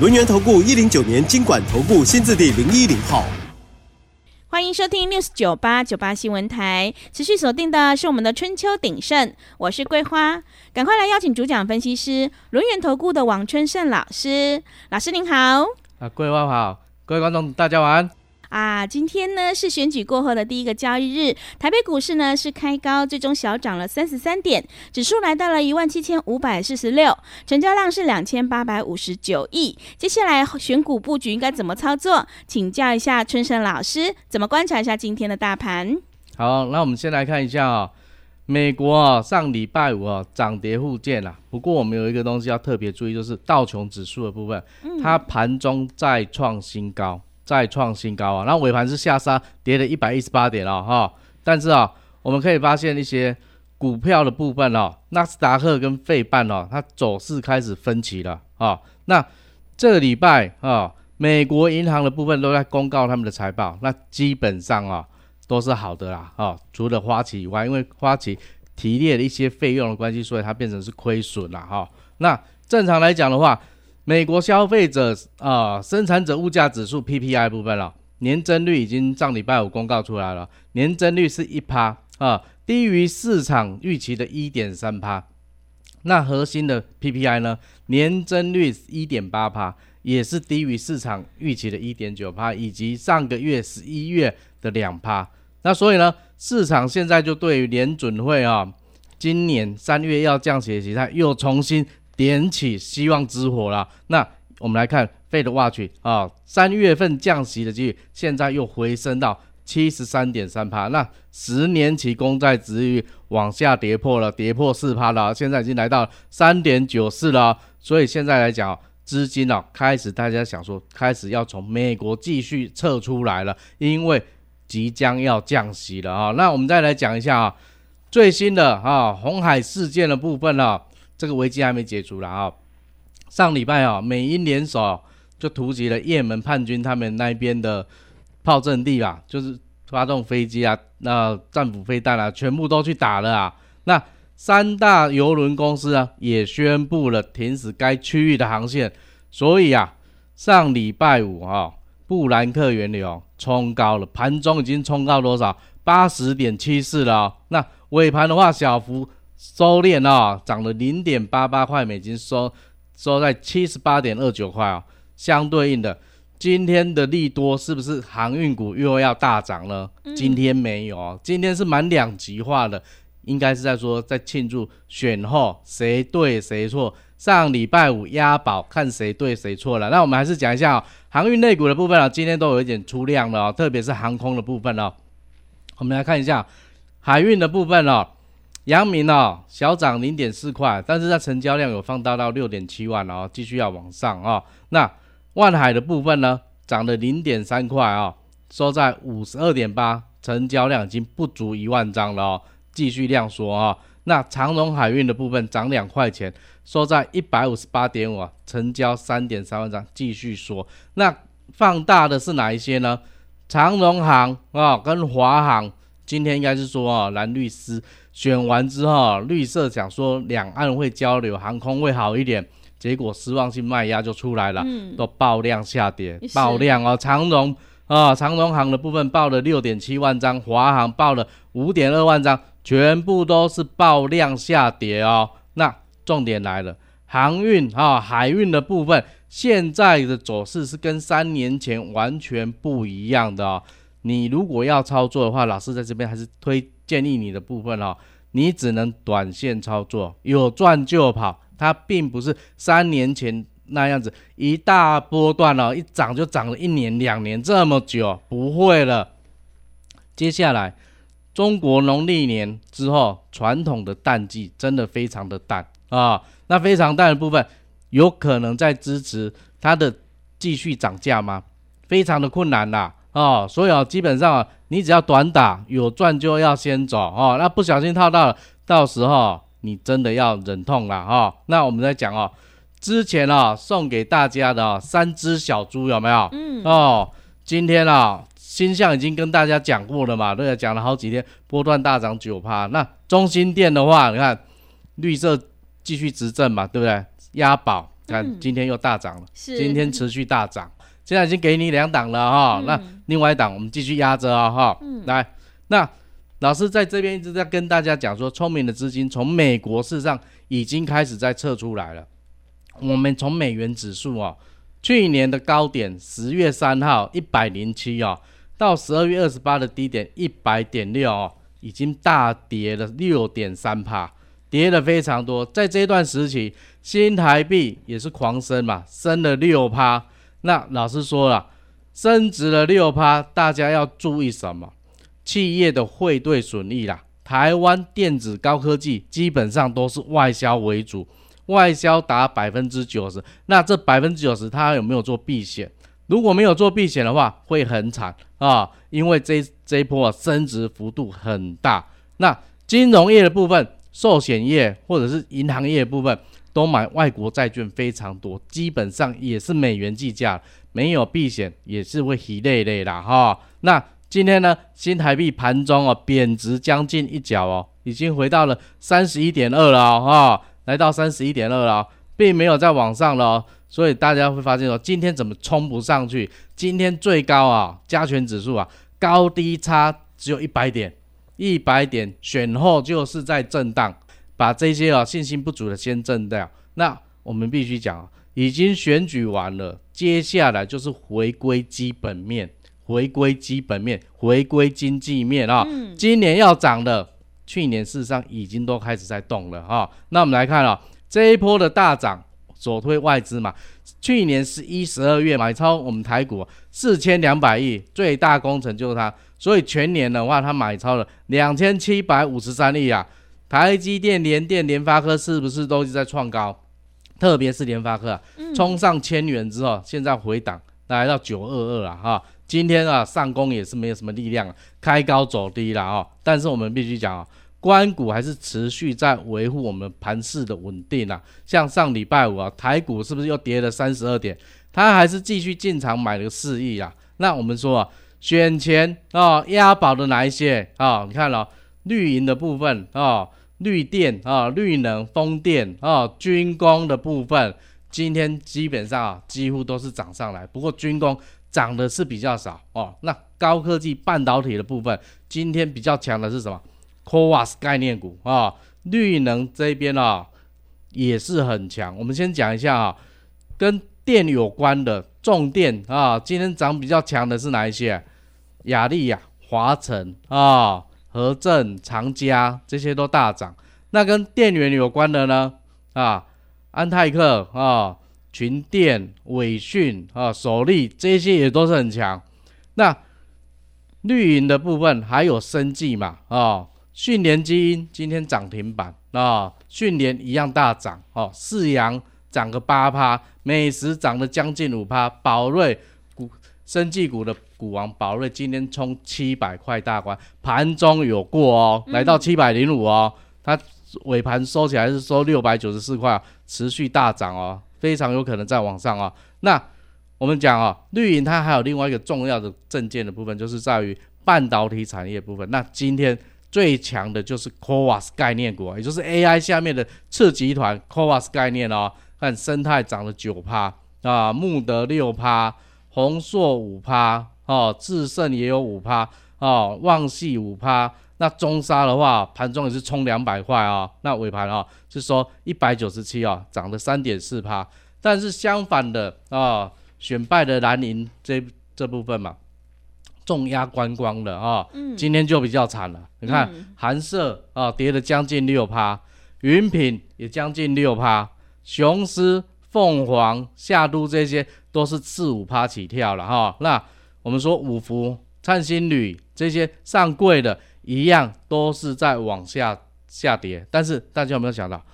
轮源投顾一零九年经管投顾新字第零一零号，欢迎收听 News 九八九八新闻台。持续锁定的是我们的春秋鼎盛，我是桂花，赶快来邀请主讲分析师轮源投顾的王春盛老师。老师您好，啊，桂花好，各位观众大家晚安。啊，今天呢是选举过后的第一个交易日，台北股市呢是开高，最终小涨了三十三点，指数来到了一万七千五百四十六，成交量是两千八百五十九亿。接下来选股布局应该怎么操作？请教一下春生老师，怎么观察一下今天的大盘？好，那我们先来看一下啊、哦，美国啊、哦、上礼拜五啊涨跌互见啦，不过我们有一个东西要特别注意，就是道琼指数的部分，嗯、它盘中再创新高。再创新高啊！然后尾盘是下杀，跌了一百一十八点哦，哈。但是啊，我们可以发现一些股票的部分哦，纳斯达克跟费半哦，它走势开始分歧了啊。那这个礼拜啊，美国银行的部分都在公告他们的财报，那基本上啊都是好的啦，啊，除了花旗以外，因为花旗提列了一些费用的关系，所以它变成是亏损了哈。那正常来讲的话，美国消费者啊、生产者物价指数 PPI 部分了，年增率已经上礼拜五公告出来了，年增率是一趴啊，低于市场预期的一点三趴。那核心的 PPI 呢，年增率一点八趴，也是低于市场预期的一点九趴，以及上个月十一月的两趴。那所以呢，市场现在就对于联准会啊，今年三月要降息的期待又重新。点起希望之火了。那我们来看 Fed Watch 啊，三月份降息的几率现在又回升到七十三点三趴。那十年期公债殖利率往下跌破了，跌破四趴了，现在已经来到三点九四了。所以现在来讲，资金啊开始大家想说，开始要从美国继续撤出来了，因为即将要降息了啊。那我们再来讲一下啊，最新的啊红海事件的部分啊。这个危机还没解除了啊！上礼拜啊，美英联手就突袭了也门叛军他们那边的炮阵地啊，就是发动飞机啊、那战斧飞弹啊，全部都去打了啊。那三大邮轮公司啊，也宣布了停止该区域的航线。所以啊，上礼拜五啊，布兰克原油冲高了，盘中已经冲到多少？八十点七四了啊。那尾盘的话，小幅。收敛啊，涨了零点八八块美金，收收在七十八点二九块啊。相对应的，今天的利多是不是航运股又要大涨呢？嗯、今天没有，今天是蛮两极化的，应该是在说在庆祝选后谁对谁错。上礼拜五押宝看谁对谁错了。那我们还是讲一下、哦、航运类股的部分啊，今天都有一点出量了、哦，特别是航空的部分哦。我们来看一下海运的部分哦。阳明哦，小涨零点四块，但是它成交量有放大到六点七万哦，继续要往上哦。那万海的部分呢，涨了零点三块哦，收在五十二点八，成交量已经不足一万张了哦，继续量缩啊。那长荣海运的部分涨两块钱，收在一百五十八点五，成交三点三万张，继续缩。那放大的是哪一些呢？长荣行啊、哦，跟华航。今天应该是说啊，蓝律师选完之后，绿色想说两岸会交流，航空会好一点，结果失望性卖压就出来了，嗯、都爆量下跌，爆量哦，长荣啊，长荣航的部分爆了六点七万张，华航爆了五点二万张，全部都是爆量下跌哦。那重点来了，航运啊，海运的部分，现在的走势是跟三年前完全不一样的哦。你如果要操作的话，老师在这边还是推建议你的部分哦，你只能短线操作，有赚就跑，它并不是三年前那样子一大波段哦，一涨就涨了一年两年这么久，不会了。接下来中国农历年之后，传统的淡季真的非常的淡啊，那非常淡的部分有可能在支持它的继续涨价吗？非常的困难啦，哦，所以啊，基本上，你只要短打有赚就要先走哦，那不小心套到了，到时候你真的要忍痛了哈、哦。那我们再讲哦，之前啊送给大家的、哦、三只小猪有没有？嗯哦，今天啊星象已经跟大家讲过了嘛，对，讲了好几天，波段大涨九趴。那中心店的话，你看绿色继续执政嘛，对不对？押宝，看今天又大涨了，是今天持续大涨。现在已经给你两档了哈、嗯，那另外一档我们继续压着啊哈。来，那老师在这边一直在跟大家讲说，聪明的资金从美国事实上已经开始在撤出来了。我们从美元指数啊，去年的高点十月三号一百零七哦，到十二月二十八的低点一百点六哦，已经大跌了六点三趴，跌了非常多。在这段时期，新台币也是狂升嘛，升了六趴。那老师说了，升值了六趴，大家要注意什么？企业的汇兑损益啦。台湾电子高科技基本上都是外销为主，外销达百分之九十。那这百分之九十，它有没有做避险？如果没有做避险的话，会很惨啊，因为这这一波升值幅度很大。那金融业的部分、寿险业或者是银行业的部分。都买外国债券非常多，基本上也是美元计价，没有避险也是会稀累累啦哈。那今天呢，新台币盘中哦贬值将近一角哦，已经回到了三十一点二了哈，来到三十一点二了，并没有再往上了，所以大家会发现说今天怎么冲不上去？今天最高啊加权指数啊高低差只有一百点，一百点选后就是在震荡。把这些啊信心不足的先震掉。那我们必须讲，已经选举完了，接下来就是回归基本面，回归基本面，回归经济面啊。今年要涨的，去年事实上已经都开始在动了啊。那我们来看啊，这一波的大涨，首推外资嘛，去年十一、十二月买超我们台股四千两百亿，最大工程就是它，所以全年的话，它买超了两千七百五十三亿啊。台积电、联电、联发科是不是都是在创高？特别是联发科啊，冲上千元之后，现在回档来到九二二了哈。今天啊上攻也是没有什么力量，开高走低了啊。但是我们必须讲啊，关股还是持续在维护我们盘势的稳定啊。像上礼拜五啊，台股是不是又跌了三十二点？它还是继续进场买了四亿啊。那我们说啊，选前啊押宝的哪一些啊？你看了绿营的部分啊。绿电啊，绿能、风电啊，军工的部分，今天基本上啊，几乎都是涨上来。不过军工涨的是比较少哦。那高科技半导体的部分，今天比较强的是什么？CoWoS 概念股啊，绿能这边啊也是很强。我们先讲一下啊，跟电有关的重电啊，今天涨比较强的是哪一些？亚力呀、华晨啊。和正、长佳这些都大涨，那跟电源有关的呢？啊，安泰克啊、群电、伟讯啊、首立这些也都是很强。那绿营的部分还有生技嘛？啊，讯连基因今天涨停板啊，讯连一样大涨哦。四阳涨个八趴，美食涨了将近五趴，宝瑞生技股的。股王宝瑞今天冲七百块大关，盘中有过哦，来到七百零五哦，它尾盘收起来是收六百九十四块，持续大涨哦，非常有可能再往上哦。那我们讲哦，绿营它还有另外一个重要的证件的部分，就是在于半导体产业部分。那今天最强的就是 CoWoS 概念股，也就是 AI 下面的次集团 CoWoS 概念哦，看生态涨了九趴啊，穆德六趴，宏硕五趴。哦，智胜也有五趴哦，旺系五趴。那中沙的话，盘中也是冲两百块啊。那尾盘啊，是说一百九十七啊，涨了三点四趴。但是相反的啊、哦，选败的蓝营这这部分嘛，重压观光的啊、哦嗯，今天就比较惨了。你看，寒舍啊，跌了将近六趴，云品也将近六趴，雄狮、凤凰、夏都这些都是四五趴起跳了哈、那我们说五福、灿星旅这些上柜的，一样都是在往下下跌。但是大家有没有想到，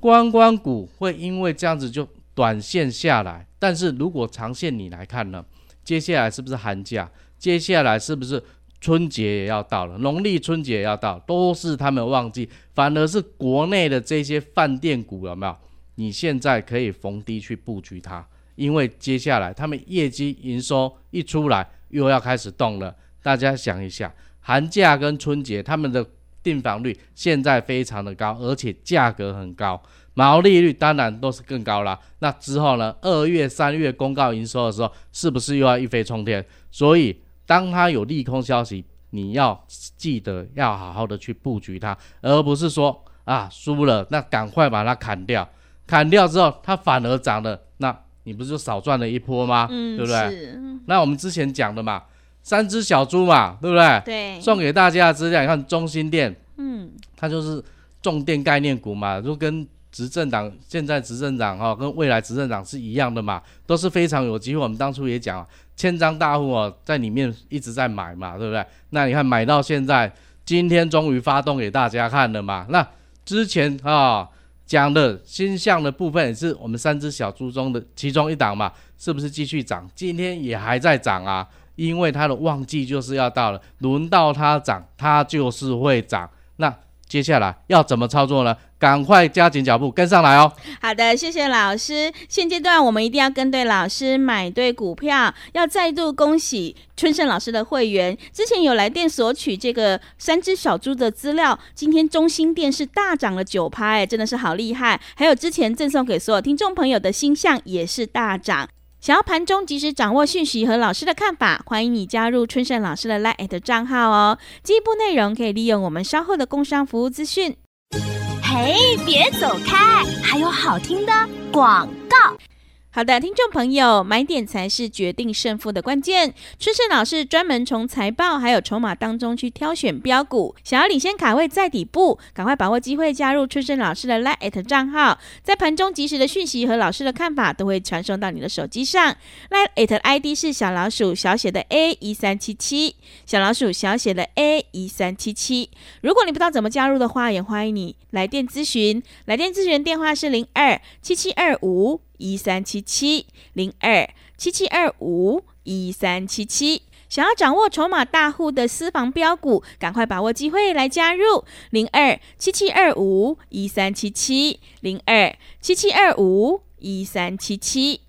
观光股会因为这样子就短线下来？但是如果长线你来看呢？接下来是不是寒假？接下来是不是春节也要到了？农历春节也要到，都是他们旺季。反而是国内的这些饭店股有没有？你现在可以逢低去布局它，因为接下来他们业绩营收一出来，又要开始动了。大家想一下，寒假跟春节他们的订房率现在非常的高，而且价格很高。毛利率当然都是更高了。那之后呢？二月、三月公告营收的时候，是不是又要一飞冲天？所以，当它有利空消息，你要记得要好好的去布局它，而不是说啊输了，那赶快把它砍掉。砍掉之后，它反而涨了，那你不是就少赚了一波吗？嗯，对不对？是。那我们之前讲的嘛，三只小猪嘛，对不对？对。送给大家的资料，你看中心店，嗯，它就是重电概念股嘛，就跟。执政党现在执政党哈，跟未来执政党是一样的嘛，都是非常有机会。我们当初也讲，千张大户哦，在里面一直在买嘛，对不对？那你看买到现在，今天终于发动给大家看了嘛。那之前啊讲的星象的部分也是我们三只小猪中的其中一档嘛，是不是继续涨？今天也还在涨啊，因为它的旺季就是要到了，轮到它涨，它就是会涨。那接下来要怎么操作呢？赶快加紧脚步跟上来哦！好的，谢谢老师。现阶段我们一定要跟对老师，买对股票。要再度恭喜春盛老师的会员，之前有来电索取这个三只小猪的资料。今天中心电是大涨了九趴，哎，真的是好厉害。还有之前赠送给所有听众朋友的星象也是大涨。想要盘中及时掌握讯息和老师的看法，欢迎你加入春盛老师的 LINE@ 账号哦。进一步内容可以利用我们稍后的工商服务资讯。嘿，别走开！还有好听的广告。好的，听众朋友，买点才是决定胜负的关键。春盛老师专门从财报还有筹码当中去挑选标股，想要领先卡位在底部，赶快把握机会加入春盛老师的 Lite 账号，在盘中及时的讯息和老师的看法都会传送到你的手机上。Lite ID 是小老鼠小写的 A 一三七七，小老鼠小写的 A 一三七七。如果你不知道怎么加入的话，也欢迎你来电咨询，来电咨询电话是零二七七二五。一三七七零二七七二五一三七七，想要掌握筹码大户的私房标股，赶快把握机会来加入零二七七二五一三七七零二七七二五一三七七。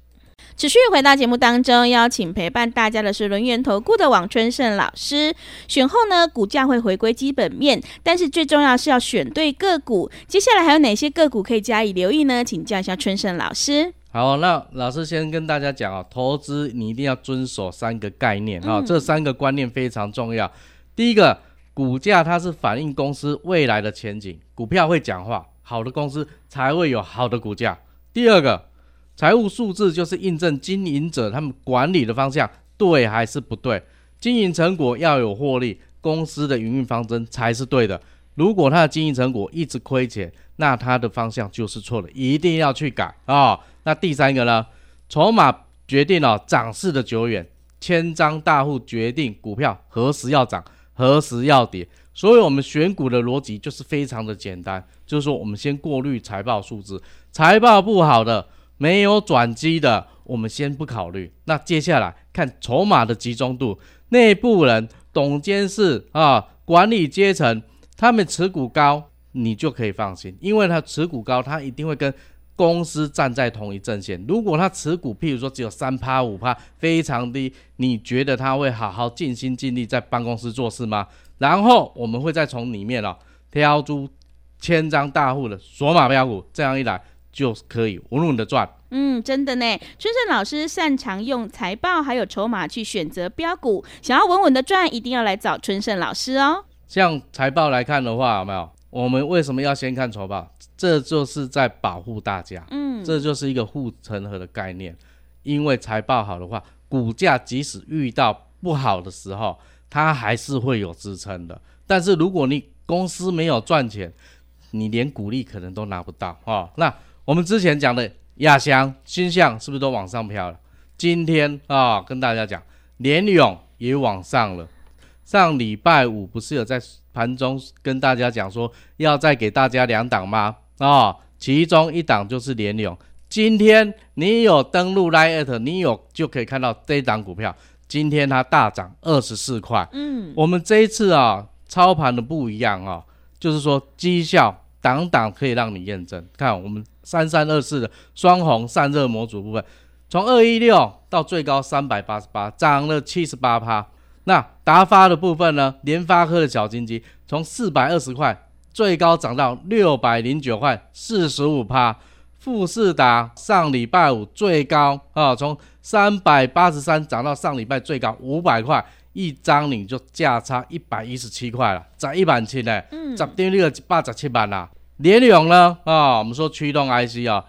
持续回到节目当中，邀请陪伴大家的是轮源投顾的王春盛老师。选后呢，股价会回归基本面，但是最重要是要选对个股。接下来还有哪些个股可以加以留意呢？请教一下春盛老师。好，那老师先跟大家讲啊，投资你一定要遵守三个概念啊，这三个观念非常重要。第一个，股价它是反映公司未来的前景，股票会讲话，好的公司才会有好的股价。第二个。财务数字就是印证经营者他们管理的方向对还是不对，经营成果要有获利，公司的营运方针才是对的。如果他的经营成果一直亏钱，那他的方向就是错的，一定要去改啊、哦。那第三个呢？筹码决定了涨势的久远，千张大户决定股票何时要涨，何时要跌。所以，我们选股的逻辑就是非常的简单，就是说，我们先过滤财报数字，财报不好的。没有转机的，我们先不考虑。那接下来看筹码的集中度，内部人、董监事啊、管理阶层，他们持股高，你就可以放心，因为他持股高，他一定会跟公司站在同一阵线。如果他持股，譬如说只有三趴、五趴，非常低，你觉得他会好好尽心尽力在办公室做事吗？然后我们会再从里面啊挑出千张大户的锁马标股，这样一来。就可以稳稳的赚。嗯，真的呢。春盛老师擅长用财报还有筹码去选择标股，想要稳稳的赚，一定要来找春盛老师哦。像财报来看的话，有没有？我们为什么要先看筹报？这就是在保护大家。嗯，这就是一个护城河的概念。因为财报好的话，股价即使遇到不好的时候，它还是会有支撑的。但是如果你公司没有赚钱，你连股利可能都拿不到哦。那我们之前讲的亚翔、新象是不是都往上飘了？今天啊、哦，跟大家讲，联勇也往上了。上礼拜五不是有在盘中跟大家讲说，要再给大家两档吗？啊、哦，其中一档就是联咏，今天你有登录 LINE@ 你有就可以看到这档股票，今天它大涨二十四块。嗯，我们这一次啊，操盘的不一样啊，就是说绩效档档可以让你验证。看我们三三二四的双红散热模组部分，从二一六到最高三百八十八，涨了七十八趴。那达发的部分呢？联发科的小金鸡从四百二十块最高涨到六百零九块，四十五趴。富士达上礼拜五最高啊，从三百八十三涨到上礼拜最高五百块，一张你就价差一百一十七块了，涨一百七呢，涨跌率一百十七万啦。联咏呢啊，我们说驱动 IC 啊，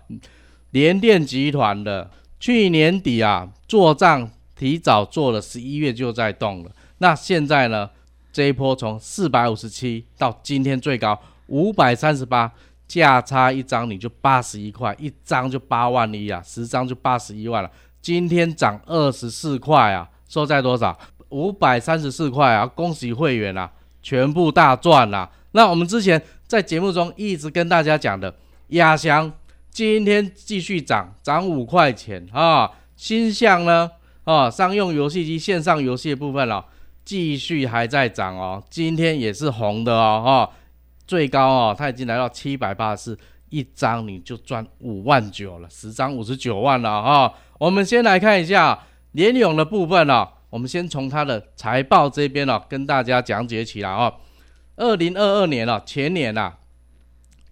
联电集团的去年底啊做账提早做了，十一月就在动了。那现在呢，这一波从四百五十七到今天最高五百三十八。价差一张你就八十一块，一张就八万一啊，十张就八十一万了。今天涨二十四块啊，收在多少？五百三十四块啊！恭喜会员啊，全部大赚啦。那我们之前在节目中一直跟大家讲的，亚翔今天继续涨，涨五块钱啊。鈊象呢啊，商用游戏机线上游戏的部分了，继续还在涨哦，今天也是红的哦，哈。最高哦，它已经来到七百八十四，一张你就赚五万九了，十张五十九万了哈、哦。我们先来看一下联咏的部分哦，我们先从它的财报这边哦跟大家讲解起来哦。二零二二年哦，前年呐、啊，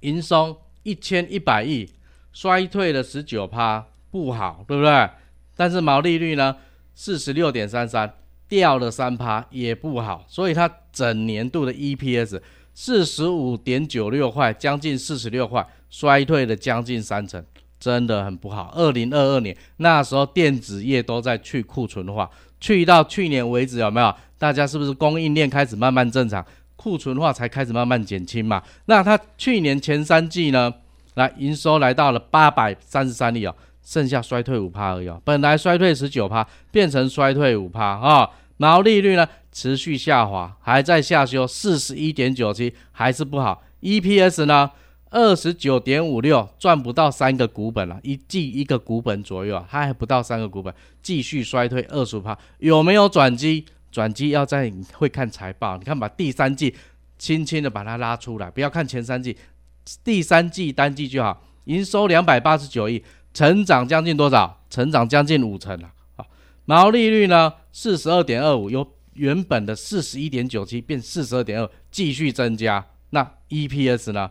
营收一千一百亿，衰退了十九趴，不好，对不对？但是毛利率呢，四十六点三三，掉了三趴，也不好，所以它整年度的 EPS。四十五点九六块，将近四十六块，衰退了将近三成，真的很不好。二零二二年那时候电子业都在去库存化，去到去年为止有没有？大家是不是供应链开始慢慢正常，库存化才开始慢慢减轻嘛？那它去年前三季呢，来营收来到了八百三十三亿哦，剩下衰退五趴而已哦，本来衰退十九趴，变成衰退五趴啊。毛利率呢持续下滑，还在下修，四十一点九七还是不好。EPS 呢二十九点五六，赚不到三个股本了，一季一个股本左右啊，还还不到三个股本，继续衰退二十趴。有没有转机？转机要在会看财报，你看把第三季轻轻的把它拉出来，不要看前三季，第三季单季就好。营收两百八十九亿，成长将近多少？成长将近五成了。毛利率呢？四十二点二五，由原本的四十一点九七变四十二点二，继续增加。那 EPS 呢？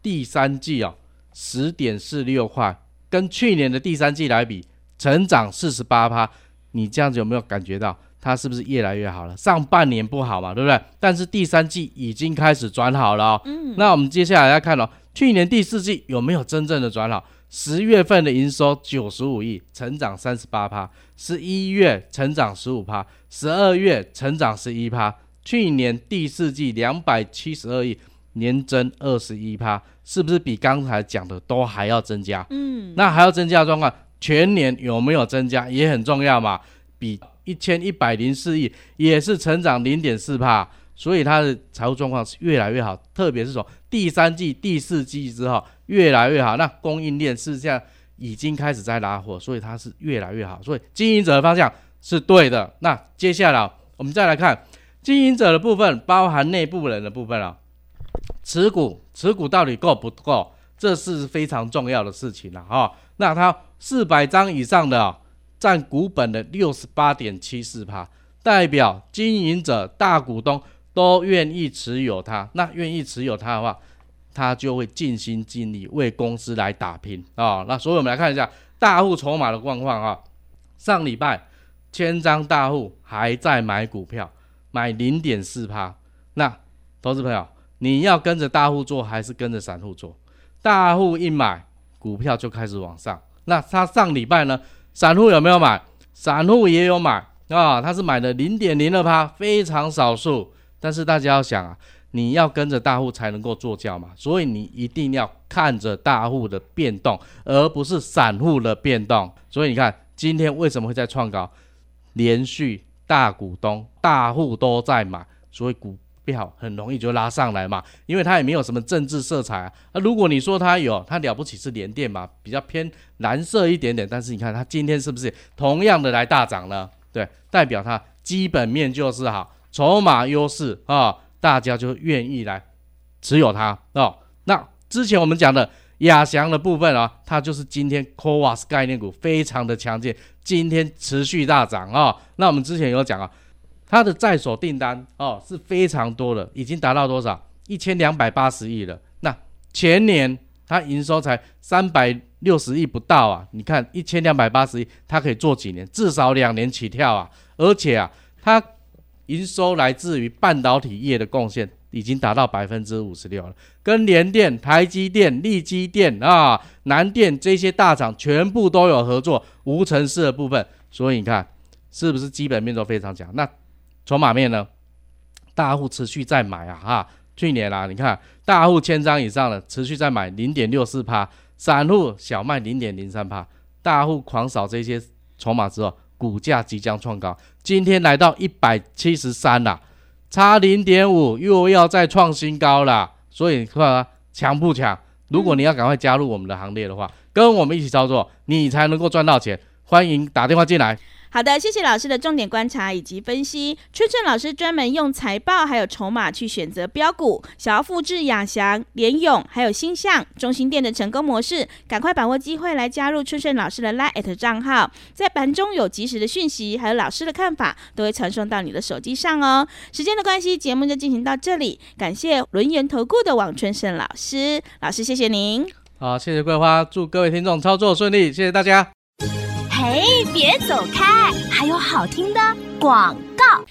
第三季啊、哦，十点四六块，跟去年的第三季来比，成长四十八趴。你这样子有没有感觉到它是不是越来越好了？上半年不好嘛，对不对？但是第三季已经开始转好了、哦。嗯。那我们接下来要看哦，去年第四季有没有真正的转好？十月份的营收九十五亿，成长三十八趴；十一月成长十五趴；十二月成长十一趴。去年第四季两百七十二亿，年增二十一趴，是不是比刚才讲的都还要增加？嗯，那还要增加的状况，全年有没有增加也很重要嘛？比一千一百零四亿也是成长零点四趴。所以它的财务状况是越来越好，特别是从第三季、第四季之后越来越好。那供应链是这样，已经开始在拉货，所以它是越来越好。所以经营者的方向是对的。那接下来我们再来看经营者的部分，包含内部人的部分啊，持股持股到底够不够？这是非常重要的事情了哈。那它四百张以上的占股本的六十八点七四趴，代表经营者大股东。都愿意持有它，那愿意持有它的话，他就会尽心尽力为公司来打拼啊、哦。那所以我们来看一下大户筹码的状况啊。上礼拜千张大户还在买股票，买零点四趴。那投资朋友，你要跟着大户做还是跟着散户做？大户一买股票就开始往上。那他上礼拜呢？散户有没有买？散户也有买啊、他是买的零点零二趴，非常少数。但是大家要想啊，你要跟着大户才能够做轿嘛，所以你一定要看着大户的变动，而不是散户的变动。所以你看今天为什么会在创高？连续大股东、大户都在买，所以股票很容易就拉上来嘛，因为它也没有什么政治色彩啊。那如果你说它有，它了不起是连电嘛，比较偏蓝色一点点。但是你看它今天是不是同样的来大涨呢？对，代表它基本面就是好，筹码优势啊，大家就愿意来持有它哦。那之前我们讲的亚翔的部分啊，它就是今天 CoWoS 概念股非常的强劲，今天持续大涨啊、哦。那我们之前有讲啊。它的在手订单哦是非常多的，已经达到多少？一千两百八十亿了。那前年它营收才三百六十亿不到啊！你看一千两百八十亿，它可以做几年？至少两年起跳啊！而且啊，它营收来自于半导体业的贡献已经达到百分之五十六了，跟联电、台积电、力积电啊、南电这些大厂全部都有合作，无尘室的部分。所以你看是不是基本面都非常强？那筹码面呢？大户持续在买啊，哈！去年啦、啊，你看大户千张以上的持续在买零点六四趴，散户小卖零点零三趴，大户狂扫这些筹码之后，股价即将创高，今天来到一百七十三啦，差零点五又要再创新高了。所以你看啊，强不强？如果你要赶快加入我们的行列的话，跟我们一起操作，你才能够赚到钱。欢迎打电话进来。好的，谢谢老师的重点观察以及分析。春盛老师专门用财报还有筹码去选择标股，想要复制亚翔、联咏还有星象、中心店的成功模式，赶快把握机会来加入春盛老师的 LINE@ 账号，在盘中有及时的讯息，还有老师的看法，都会传送到你的手机上哦。时间的关系，节目就进行到这里，感谢轮圆投顾的王春盛老师，老师谢谢您。好，谢谢桂花，祝各位听众操作顺利，谢谢大家。哎，别走开！还有好听的广告。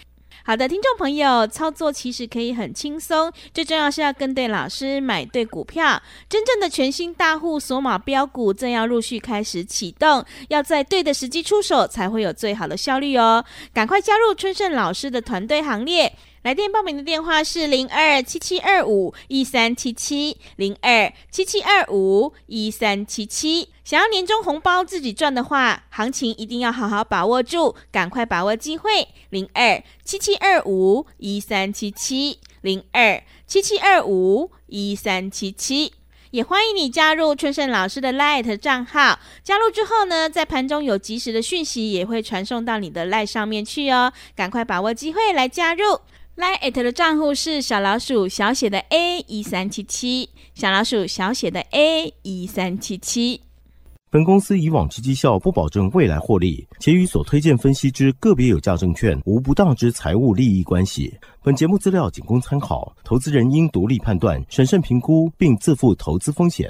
好的，听众朋友，操作其实可以很轻松，最重要是要跟对老师，买对股票。真正的全新大户索马标股正要陆续开始启动，要在对的时机出手，才会有最好的效率哦。赶快加入春盛老师的团队行列。来电报名的电话是零二七七二五一三七七零二七七二五一三七七。想要年终红包自己赚的话，行情一定要好好把握住，赶快把握机会。零二七七二五一三七七零二七七二五一三七七。也欢迎你加入春盛老师的 LINE 账号。加入之后呢，在盘中有及时的讯息也会传送到你的 LINE 上面去哦。赶快把握机会来加入。LINE@ 的账户是小老鼠小写的 A 一三七七，小老鼠小写的 A 一三七七。本公司以往之绩效不保证未来获利，且与所推荐分析之个别有价证券无不当之财务利益关系。本节目资料仅供参考，投资人应独立判断、审慎评估，并自负投资风险。